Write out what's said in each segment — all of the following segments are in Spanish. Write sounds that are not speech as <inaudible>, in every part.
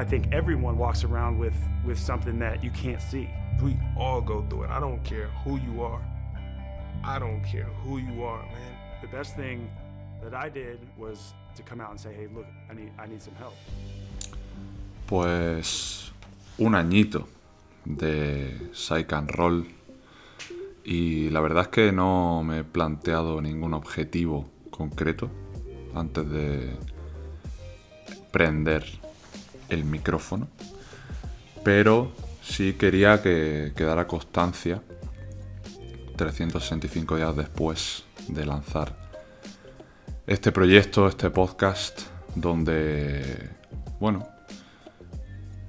I think everyone walks around with, with something that you can't see. We all go through it. I don't care who you are. I don't care who you are, man. The best thing that I did was to come out and say, hey, look, I need, I need some help. Pues un añito de Psych and Roll y la verdad es que no me he planteado ningún objetivo concreto antes de prender el micrófono, pero sí quería que quedara constancia 365 días después de lanzar este proyecto, este podcast, donde, bueno,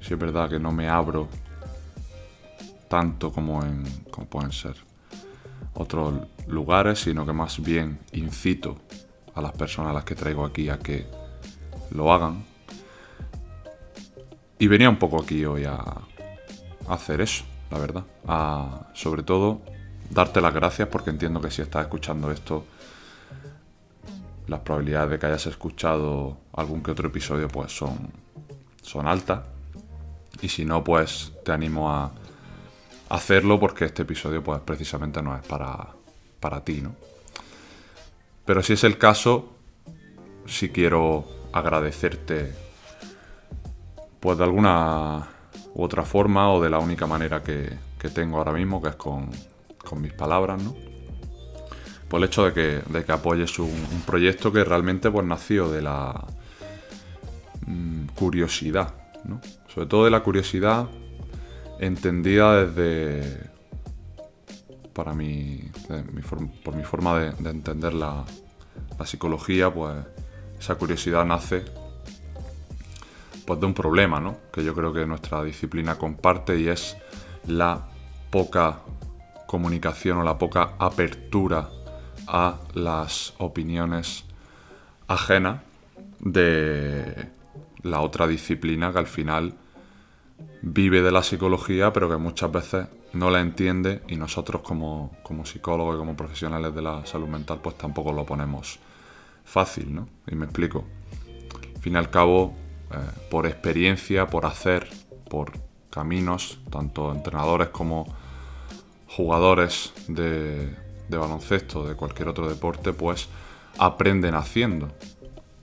sí es verdad que no me abro tanto como, en, como pueden ser otros lugares, sino que más bien incito a las personas a las que traigo aquí a que lo hagan. Y venía un poco aquí hoy a, hacer eso, la verdad. A, sobre todo, darte las gracias porque entiendo que si estás escuchando esto, las probabilidades de que hayas escuchado algún que otro episodio pues son, son altas. Y si no, pues te animo a hacerlo porque este episodio pues precisamente no es para, para ti, ¿no? Pero si es el caso, si quiero agradecerte pues de alguna u otra forma o de la única manera que, tengo ahora mismo, que es con, mis palabras, ¿no? Por el hecho de que, de que apoyes un, proyecto que realmente pues nació de la mm, curiosidad, ¿no? Sobre todo de la curiosidad entendida desde, para mí, por mi forma de, entender la, psicología, pues esa curiosidad nace pues de un problema, ¿no? Que yo creo que nuestra disciplina comparte y es la poca comunicación o la poca apertura a las opiniones ajenas de la otra disciplina que al final vive de la psicología, pero que muchas veces no la entiende y nosotros como, psicólogos y como profesionales de la salud mental pues tampoco lo ponemos fácil, ¿no? Y me explico. Al fin y al cabo, eh, por experiencia, por hacer, por caminos, tanto entrenadores como jugadores de, baloncesto, de cualquier otro deporte, pues aprenden haciendo.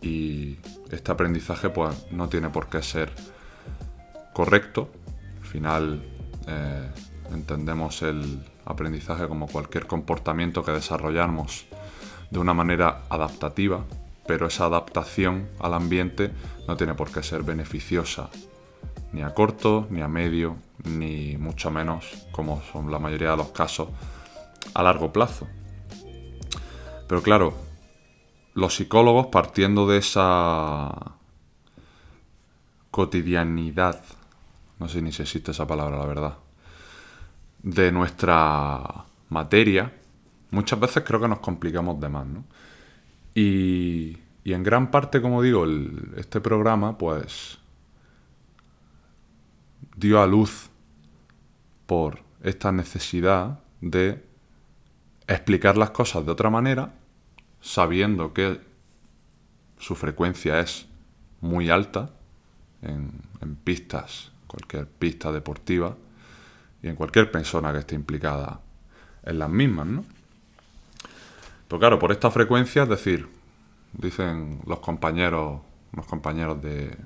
Y este aprendizaje pues no tiene por qué ser correcto. Al final eh, entendemos el aprendizaje como cualquier comportamiento que desarrollamos de una manera adaptativa, pero esa adaptación al ambiente no tiene por qué ser beneficiosa ni a corto, ni a medio, ni mucho menos, como son la mayoría de los casos, a largo plazo. Pero claro, los psicólogos partiendo de esa cotidianidad no sé ni si existe esa palabra, la verdad, de nuestra materia, muchas veces creo que nos complicamos de más, ¿no? Y, en gran parte, como digo, este programa, pues, dio a luz por esta necesidad de explicar las cosas de otra manera, sabiendo que su frecuencia es muy alta en, en pistas cualquier pista deportiva y en cualquier persona que esté implicada en las mismas, ¿no? Pero claro, por esta frecuencia, es decir, dicen los compañeros, los compañeros de,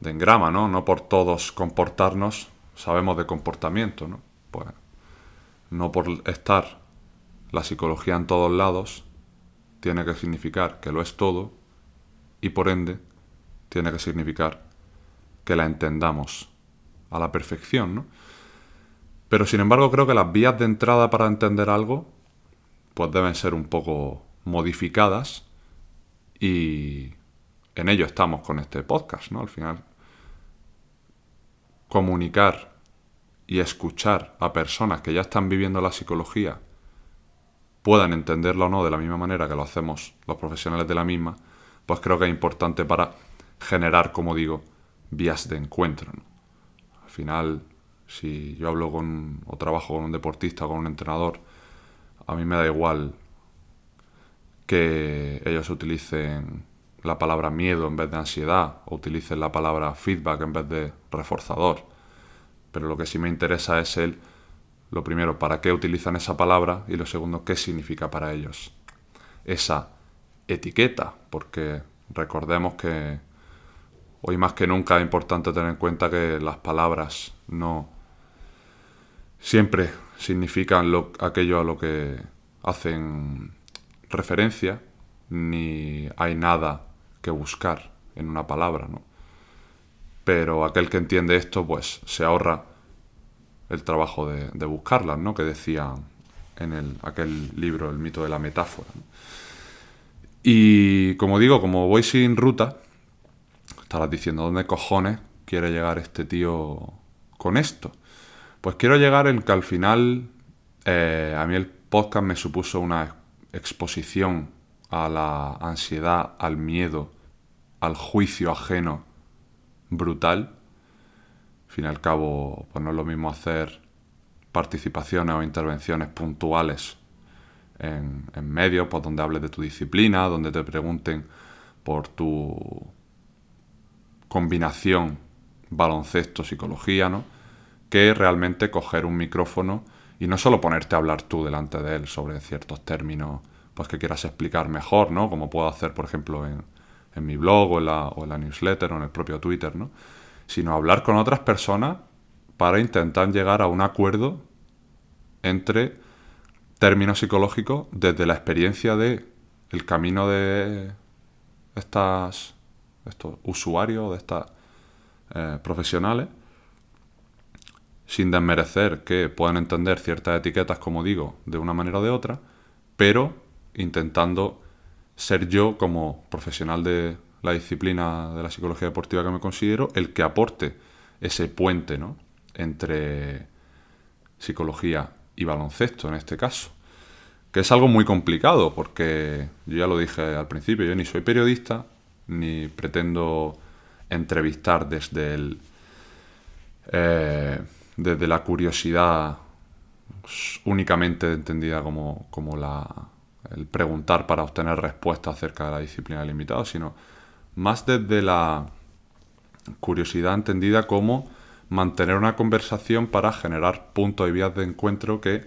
de engrama, ¿no? No por todos comportarnos sabemos de comportamiento, ¿no? Pues no por estar la psicología en todos lados tiene que significar que lo es todo y por ende tiene que significar que la entendamos a la perfección, ¿no? Pero sin embargo creo que las vías de entrada para entender algo pues deben ser un poco modificadas y en ello estamos con este podcast, ¿no? Al final comunicar y escuchar a personas que ya están viviendo la psicología puedan entenderlo o no de la misma manera que lo hacemos los profesionales de la misma, pues creo que es importante para generar, como digo, vías de encuentro. Al final, si yo hablo con o trabajo con un deportista o con un entrenador, a mí me da igual que ellos utilicen la palabra miedo en vez de ansiedad o utilicen la palabra feedback en vez de reforzador. Pero lo que sí me interesa es el, lo primero, para qué utilizan esa palabra y lo segundo, qué significa para ellos esa etiqueta, porque recordemos que hoy más que nunca es importante tener en cuenta que las palabras no siempre significan lo, aquello a lo que hacen referencia, ni hay nada que buscar en una palabra, ¿no? Pero aquel que entiende esto, pues se ahorra el trabajo de, buscarlas, ¿no? Que decía en el, aquel libro, El mito de la metáfora. Y como digo, como voy sin ruta, estarás diciendo, ¿dónde cojones quiere llegar este tío con esto? Pues quiero llegar en que al final eh, a mí el podcast me supuso una exposición a la ansiedad, al miedo, al juicio ajeno brutal. Al fin y al cabo, pues no es lo mismo hacer participaciones o intervenciones puntuales en, medios, pues donde hables de tu disciplina, donde te pregunten por tu combinación baloncesto-psicología, ¿no? Que realmente coger un micrófono y no solo ponerte a hablar tú delante de él sobre ciertos términos pues que quieras explicar mejor, ¿no? Como puedo hacer, por ejemplo, en, mi blog o en, la, o en la newsletter o en el propio Twitter, ¿no? Sino hablar con otras personas para intentar llegar a un acuerdo entre términos psicológicos desde la experiencia de el camino de estas estos usuarios, de estas eh, profesionales, sin desmerecer que puedan entender ciertas etiquetas, como digo, de una manera o de otra, pero intentando ser yo como profesional de la disciplina de la psicología deportiva que me considero el que aporte ese puente ¿no? entre psicología y baloncesto en este caso. Que es algo muy complicado porque yo ya lo dije al principio, yo ni soy periodista ni pretendo entrevistar desde el eh, desde la curiosidad únicamente entendida como, como la, el preguntar para obtener respuestas acerca de la disciplina limitada, sino más desde la curiosidad entendida como mantener una conversación para generar puntos y vías de encuentro que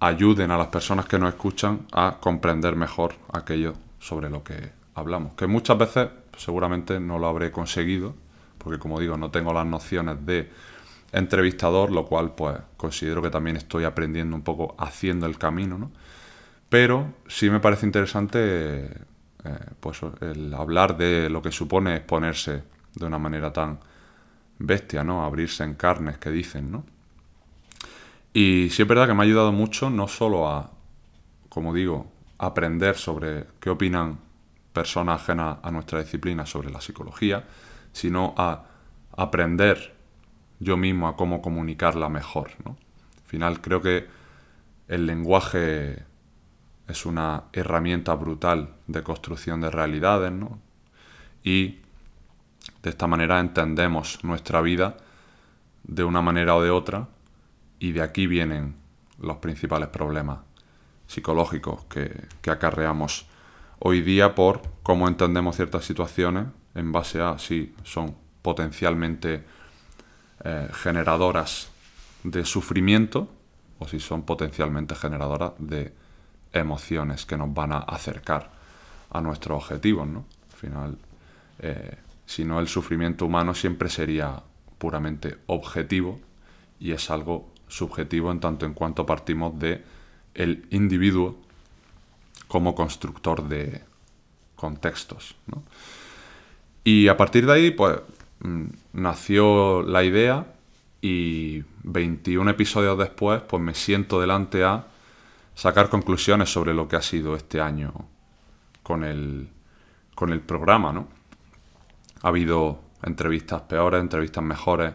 ayuden a las personas que nos escuchan a comprender mejor aquello sobre lo que hablamos. Que muchas veces seguramente no lo habré conseguido, porque como digo, no tengo las nociones de entrevistador, lo cual pues considero que también estoy aprendiendo un poco haciendo el camino, ¿no? Pero sí me parece interesante eh, pues, el hablar de lo que supone exponerse de una manera tan bestia, ¿no? Abrirse en carnes, que dicen, ¿no? Y sí es verdad que me ha ayudado mucho no solo a, como digo, aprender sobre qué opinan personas ajenas a nuestra disciplina sobre la psicología, sino a aprender yo mismo a cómo comunicarla mejor. ¿no? Al final creo que el lenguaje es una herramienta brutal de construcción de realidades, ¿no? Y de esta manera entendemos nuestra vida de una manera o de otra y de aquí vienen los principales problemas psicológicos que, acarreamos hoy día por cómo entendemos ciertas situaciones en base a si son potencialmente eh, generadoras de sufrimiento o si son potencialmente generadoras de emociones que nos van a acercar a nuestros objetivos, ¿no? Al final, eh, si no, el sufrimiento humano siempre sería puramente objetivo y es algo subjetivo en tanto en cuanto partimos de el individuo como constructor de contextos. Y a partir de ahí, pues, nació la idea y 21 episodios después, pues me siento delante a sacar conclusiones sobre lo que ha sido este año con el, con el programa, ¿no? Ha habido entrevistas peores, entrevistas mejores,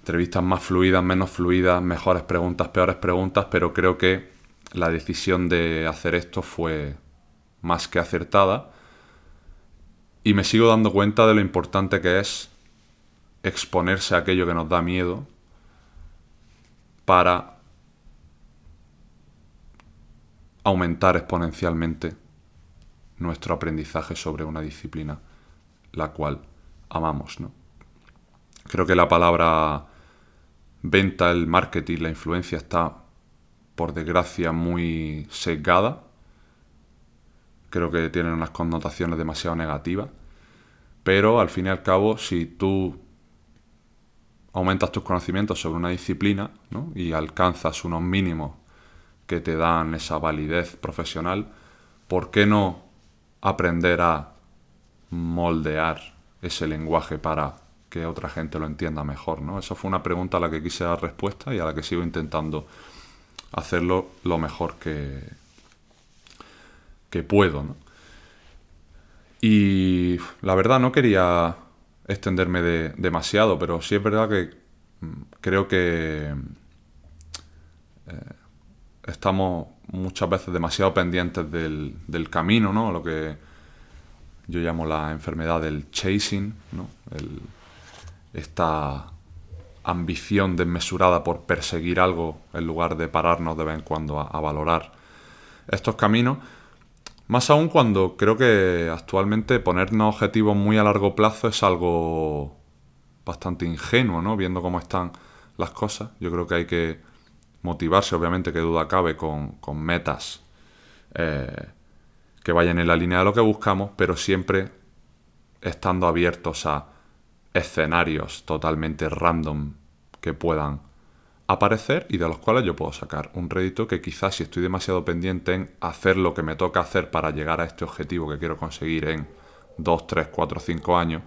entrevistas más fluidas, menos fluidas, mejores preguntas, peores preguntas, pero creo que la decisión de hacer esto fue más que acertada y me sigo dando cuenta de lo importante que es exponerse a aquello que nos da miedo para aumentar exponencialmente nuestro aprendizaje sobre una disciplina la cual amamos, ¿no? Creo que la palabra venta, el marketing, la influencia está, por desgracia, muy sesgada. Creo que tienen unas connotaciones demasiado negativas. Pero al fin y al cabo, si tú aumentas tus conocimientos sobre una disciplina y alcanzas unos mínimos que te dan esa validez profesional, ¿por qué no aprender a moldear ese lenguaje para que otra gente lo entienda mejor? ¿no? Esa fue una pregunta a la que quise dar respuesta y a la que sigo intentando hacerlo lo mejor que, que puedo. Y la verdad no quería extenderme de, demasiado, pero sí es verdad que mm, creo que eh, estamos muchas veces demasiado pendientes del, del, camino, ¿no? Lo que yo llamo la enfermedad del chasing, ¿no? esta ambición desmesurada por perseguir algo en lugar de pararnos de vez en cuando a valorar estos caminos más aún cuando creo que actualmente ponernos objetivos muy a largo plazo es algo bastante ingenuo, ¿no? Viendo cómo están las cosas. Yo creo que hay que motivarse, obviamente, que duda cabe, con, metas eh, que vayan en la línea de lo que buscamos, pero siempre estando abiertos a escenarios totalmente random que puedan aparecer y de los cuales yo puedo sacar un rédito que quizás si estoy demasiado pendiente en hacer lo que me toca hacer para llegar a este objetivo que quiero conseguir en 2, 3, 4, 5 años,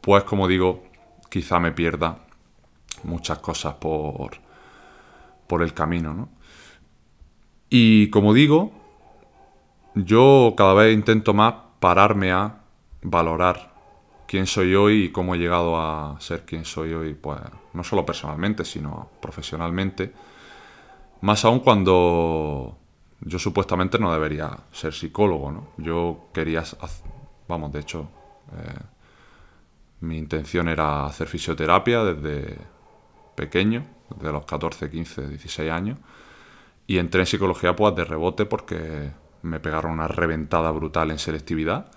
pues como digo, quizá me pierda muchas cosas por, por el camino. ¿no? Y como digo, yo cada vez intento más pararme a valorar quién soy hoy y cómo he llegado a ser quien soy hoy, pues no solo personalmente, sino profesionalmente. Más aún cuando yo supuestamente no debería ser psicólogo, ¿no? Yo quería, vamos, de hecho, eh, mi intención era hacer fisioterapia desde pequeño, desde los 14, 15, 16 años, y entré en psicología pues de rebote porque me pegaron una reventada brutal en selectividad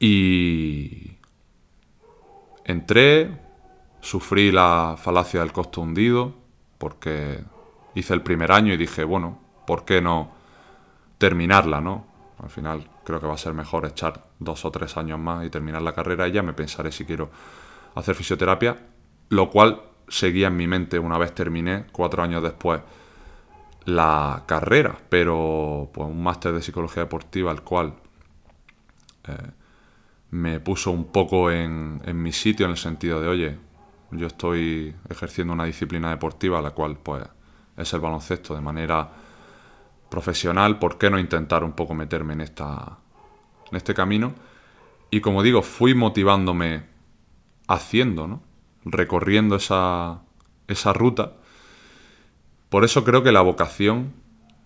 y Entré, sufrí la falacia del costo hundido, porque hice el primer año y dije, bueno, ¿por qué no terminarla, no? Al final creo que va a ser mejor echar dos o tres años más y terminar la carrera y ya me pensaré si quiero hacer fisioterapia, lo cual seguía en mi mente una vez terminé, cuatro años después, la carrera, pero pues un máster de psicología deportiva, al cual eh, me puso un poco en, mi sitio en el sentido de, oye, yo estoy ejerciendo una disciplina deportiva, la cual pues es el baloncesto de manera profesional, ¿por qué no intentar un poco meterme en, esta, en este camino? Y como digo, fui motivándome haciendo, ¿no? recorriendo esa, esa ruta. Por eso creo que la vocación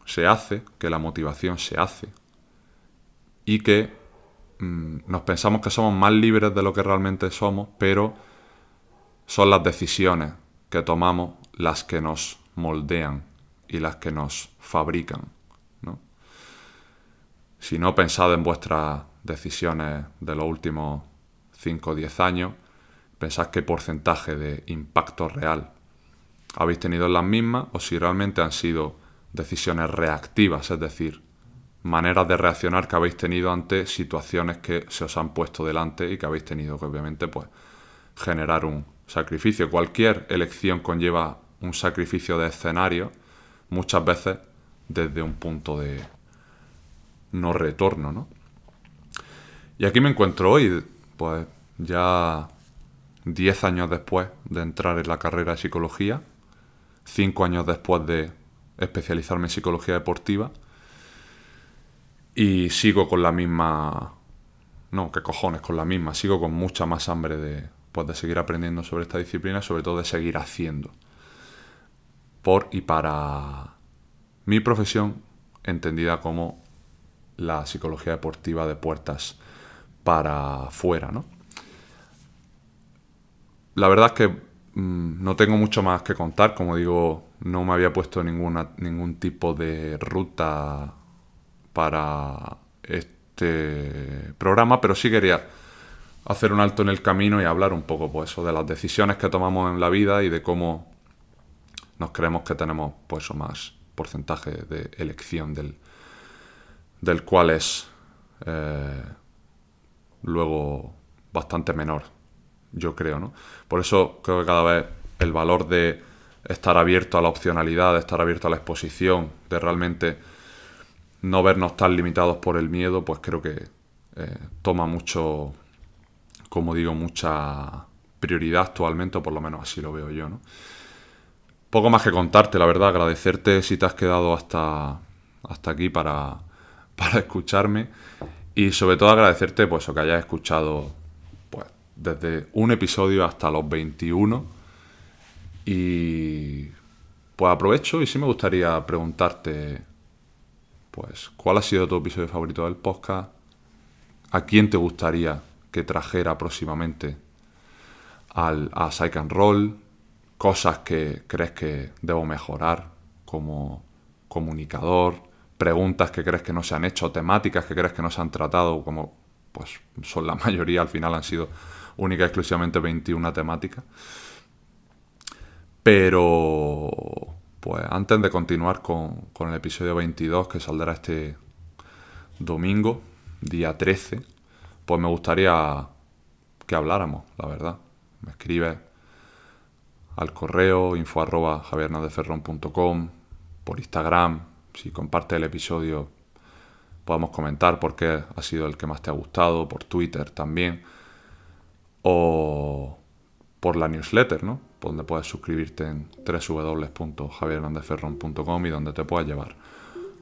se hace, que la motivación se hace y que Mm, nos pensamos que somos más libres de lo que realmente somos, pero son las decisiones que tomamos las que nos moldean y las que nos fabrican. Si no pensad en vuestras decisiones de los últimos 5 o 10 años, pensad qué porcentaje de impacto real habéis tenido en las mismas o si realmente han sido decisiones reactivas, es decir, maneras de reaccionar que habéis tenido ante situaciones que se os han puesto delante y que habéis tenido que obviamente pues generar un sacrificio. Cualquier elección conlleva un sacrificio de escenario, muchas veces desde un punto de no retorno, ¿no? Y aquí me encuentro hoy, pues ya 10 años después de entrar en la carrera de psicología, 5 años después de especializarme en psicología deportiva, y sigo con la misma... No, qué cojones, con la misma. Sigo con mucha más hambre de, pues, de seguir aprendiendo sobre esta disciplina, sobre todo de seguir haciendo. Por y para mi profesión, entendida como la psicología deportiva de puertas para afuera, ¿no? La verdad es que mm, no tengo mucho más que contar, como digo, no me había puesto ninguna, ningún tipo de ruta para este programa, pero sí quería hacer un alto en el camino y hablar un poco pues, de las decisiones que tomamos en la vida y de cómo nos creemos que tenemos pues, más porcentaje de elección del, del cual es eh, luego bastante menor, yo creo. ¿no? Por eso creo que cada vez el valor de estar abierto a la opcionalidad, de estar abierto a la exposición, de realmente no vernos tan limitados por el miedo, pues creo que eh, toma mucho, como digo, mucha prioridad actualmente, o por lo menos así lo veo yo, ¿no? Poco más que contarte, la verdad, agradecerte si te has quedado hasta, hasta aquí para, <laughs> para escucharme y sobre todo agradecerte pues, que hayas escuchado pues, desde un episodio hasta los 21 y pues aprovecho y sí me gustaría preguntarte pues cuál ha sido tu episodio favorito del podcast, a quién te gustaría que trajera próximamente al, a Psych and Roll, cosas que crees que debo mejorar como comunicador, preguntas que crees que no se han hecho, temáticas que crees que no se han tratado, como pues son la <laughs> mayoría, al final han sido única y exclusivamente 21 temáticas. Pero, pues antes de continuar con, con el episodio 22 que saldrá este domingo, día 13, pues me gustaría que habláramos, la verdad. Me escribes al correo info arroba por Instagram, si comparte el episodio podemos comentar por qué ha sido el que más te ha gustado, por Twitter también, o por la newsletter, ¿no? Donde puedes suscribirte en www.javierhernandezferron.com y donde te puedes llevar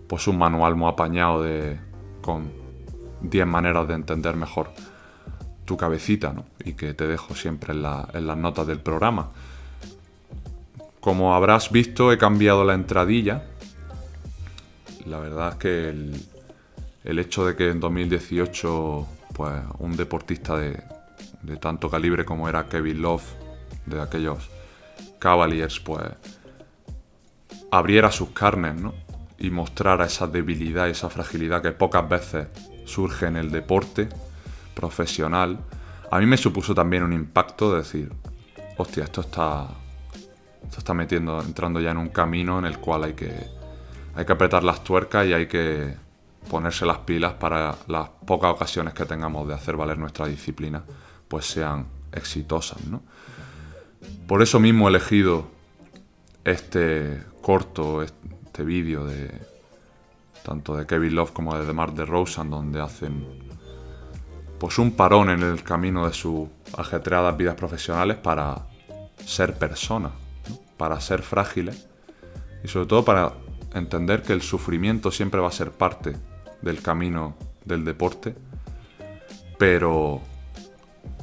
pues un manual muy apañado de con 10 maneras de entender mejor tu cabecita, ¿no? Y que te dejo siempre en, en las notas del programa. Como habrás visto, he cambiado la entradilla. La verdad es que el, el hecho de que en 2018 pues, un deportista de, de tanto calibre como era Kevin Love, de aquellos Cavaliers, pues abriera sus carnes, ¿no? Y mostrara esa debilidad y esa fragilidad que pocas veces surge en el deporte profesional. A mí me supuso también un impacto de decir, hostia, esto está, esto está metiendo, entrando ya en un camino en el cual hay que, hay que apretar las tuercas y hay que ponerse las pilas para las pocas ocasiones que tengamos de hacer valer nuestra disciplina, pues sean exitosas, ¿no? Por eso mismo he elegido este corto, este vídeo de tanto de Kevin Love como de DeMar DeRozan, donde hacen pues un parón en el camino de sus ajetreadas vidas profesionales para ser personas, para ser frágiles y sobre todo para entender que el sufrimiento siempre va a ser parte del camino del deporte, pero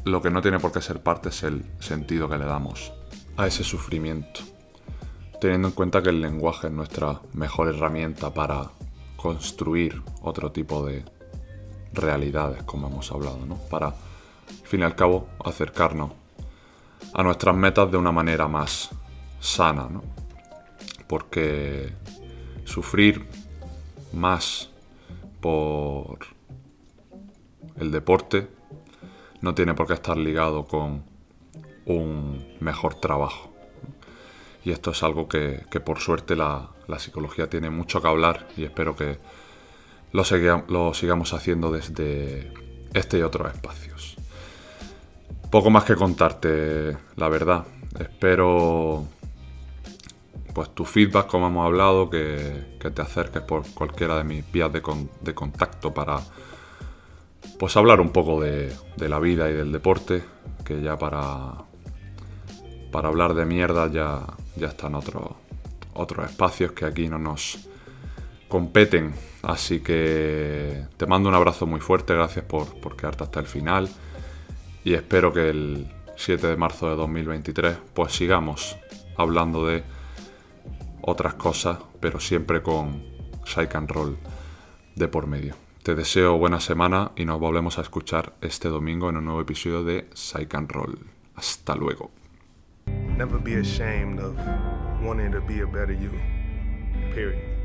lo que no tiene por qué ser parte es el sentido que le damos a ese sufrimiento, teniendo en cuenta que el lenguaje es nuestra mejor herramienta para construir otro tipo de realidades, como hemos hablado, ¿no? Para, al fin y al cabo, acercarnos a nuestras metas de una manera más sana, ¿no? Porque sufrir más por el deporte no tiene por qué estar ligado con un mejor trabajo. Y esto es algo que, por suerte la, psicología tiene mucho que hablar y espero que lo, sigamos haciendo desde este y otros espacios. Poco más que contarte, la verdad. Espero pues tu feedback, como hemos hablado, que, te acerques por cualquiera de mis vías de, contacto para pues hablar un poco de, la vida y del deporte, que ya para, para hablar de mierda ya, ya están otros otros espacios que aquí no nos competen. Así que te mando un abrazo muy fuerte, gracias por, por quedarte hasta el final y espero que el 7 de marzo de 2023 pues sigamos hablando de otras cosas, pero siempre con Psych and Roll de por medio. Te deseo buena semana y nos volvemos a escuchar este domingo en un nuevo episodio de Psych and Roll. Hasta luego. Never be ashamed of wanting to be a better you. Period.